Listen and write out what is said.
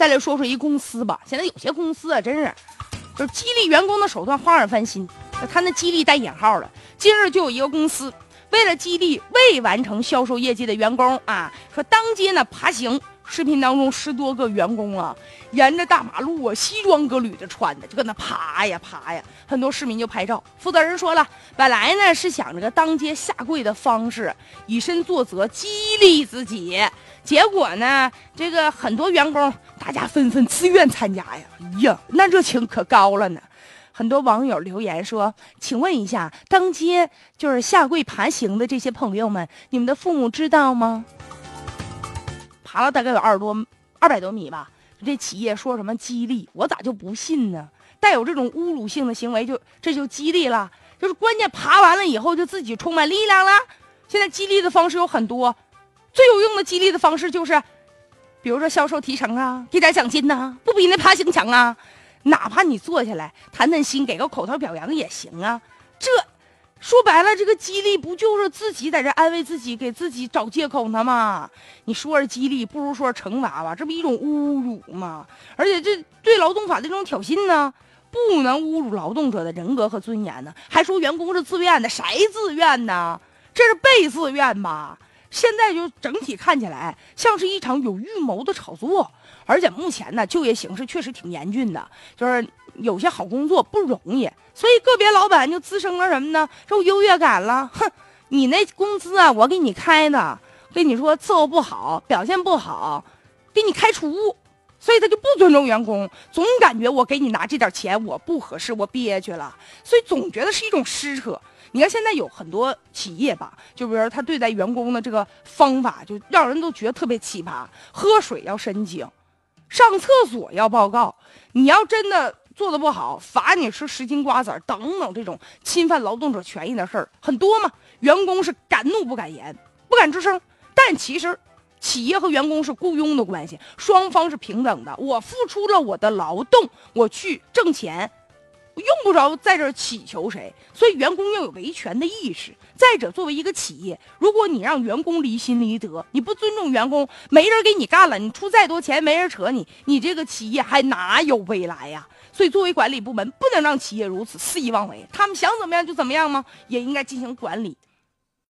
再来说说一公司吧，现在有些公司啊，真是就是激励员工的手段花样翻新。他那激励带引号了。今日就有一个公司，为了激励未完成销售业绩的员工啊，说当街呢爬行。视频当中十多个员工啊，沿着大马路啊，西装革履的穿的，就搁那爬呀爬呀。很多市民就拍照。负责人说了，本来呢是想这个当街下跪的方式，以身作则，激励自己。结果呢，这个很多员工大家纷纷自愿参加呀。哎呀，那热情可高了呢。很多网友留言说：“请问一下，当街就是下跪爬行的这些朋友们，你们的父母知道吗？”爬了大概有二十多、二百多米吧。这企业说什么激励，我咋就不信呢？带有这种侮辱性的行为，就这就激励了。就是关键爬完了以后，就自己充满力量了。现在激励的方式有很多，最有用的激励的方式就是，比如说销售提成啊，给点奖金呐，不比那爬行强啊。哪怕你坐下来谈谈心，给个口头表扬也行啊。这。说白了，这个激励不就是自己在这安慰自己，给自己找借口呢吗？你说是激励，不如说惩罚吧，这不一种侮辱吗？而且这对劳动法的这种挑衅呢，不能侮辱劳动者的人格和尊严呢。还说员工是自愿的，谁自愿呢？这是被自愿吧？现在就整体看起来像是一场有预谋的炒作，而且目前呢，就业形势确实挺严峻的，就是。有些好工作不容易，所以个别老板就滋生了什么呢？这种优越感了。哼，你那工资啊，我给你开的，跟你说伺候不好，表现不好，给你开除。所以他就不尊重员工，总感觉我给你拿这点钱我不合适，我憋屈了，所以总觉得是一种施舍。你看现在有很多企业吧，就比如他对待员工的这个方法，就让人都觉得特别奇葩。喝水要申请，上厕所要报告。你要真的。做的不好，罚你吃十斤瓜子，等等，这种侵犯劳动者权益的事儿很多嘛。员工是敢怒不敢言，不敢吱声。但其实，企业和员工是雇佣的关系，双方是平等的。我付出了我的劳动，我去挣钱。用不着在这祈求谁，所以员工要有维权的意识。再者，作为一个企业，如果你让员工离心离德，你不尊重员工，没人给你干了，你出再多钱，没人扯你，你这个企业还哪有未来呀？所以，作为管理部门，不能让企业如此肆意妄为。他们想怎么样就怎么样吗？也应该进行管理。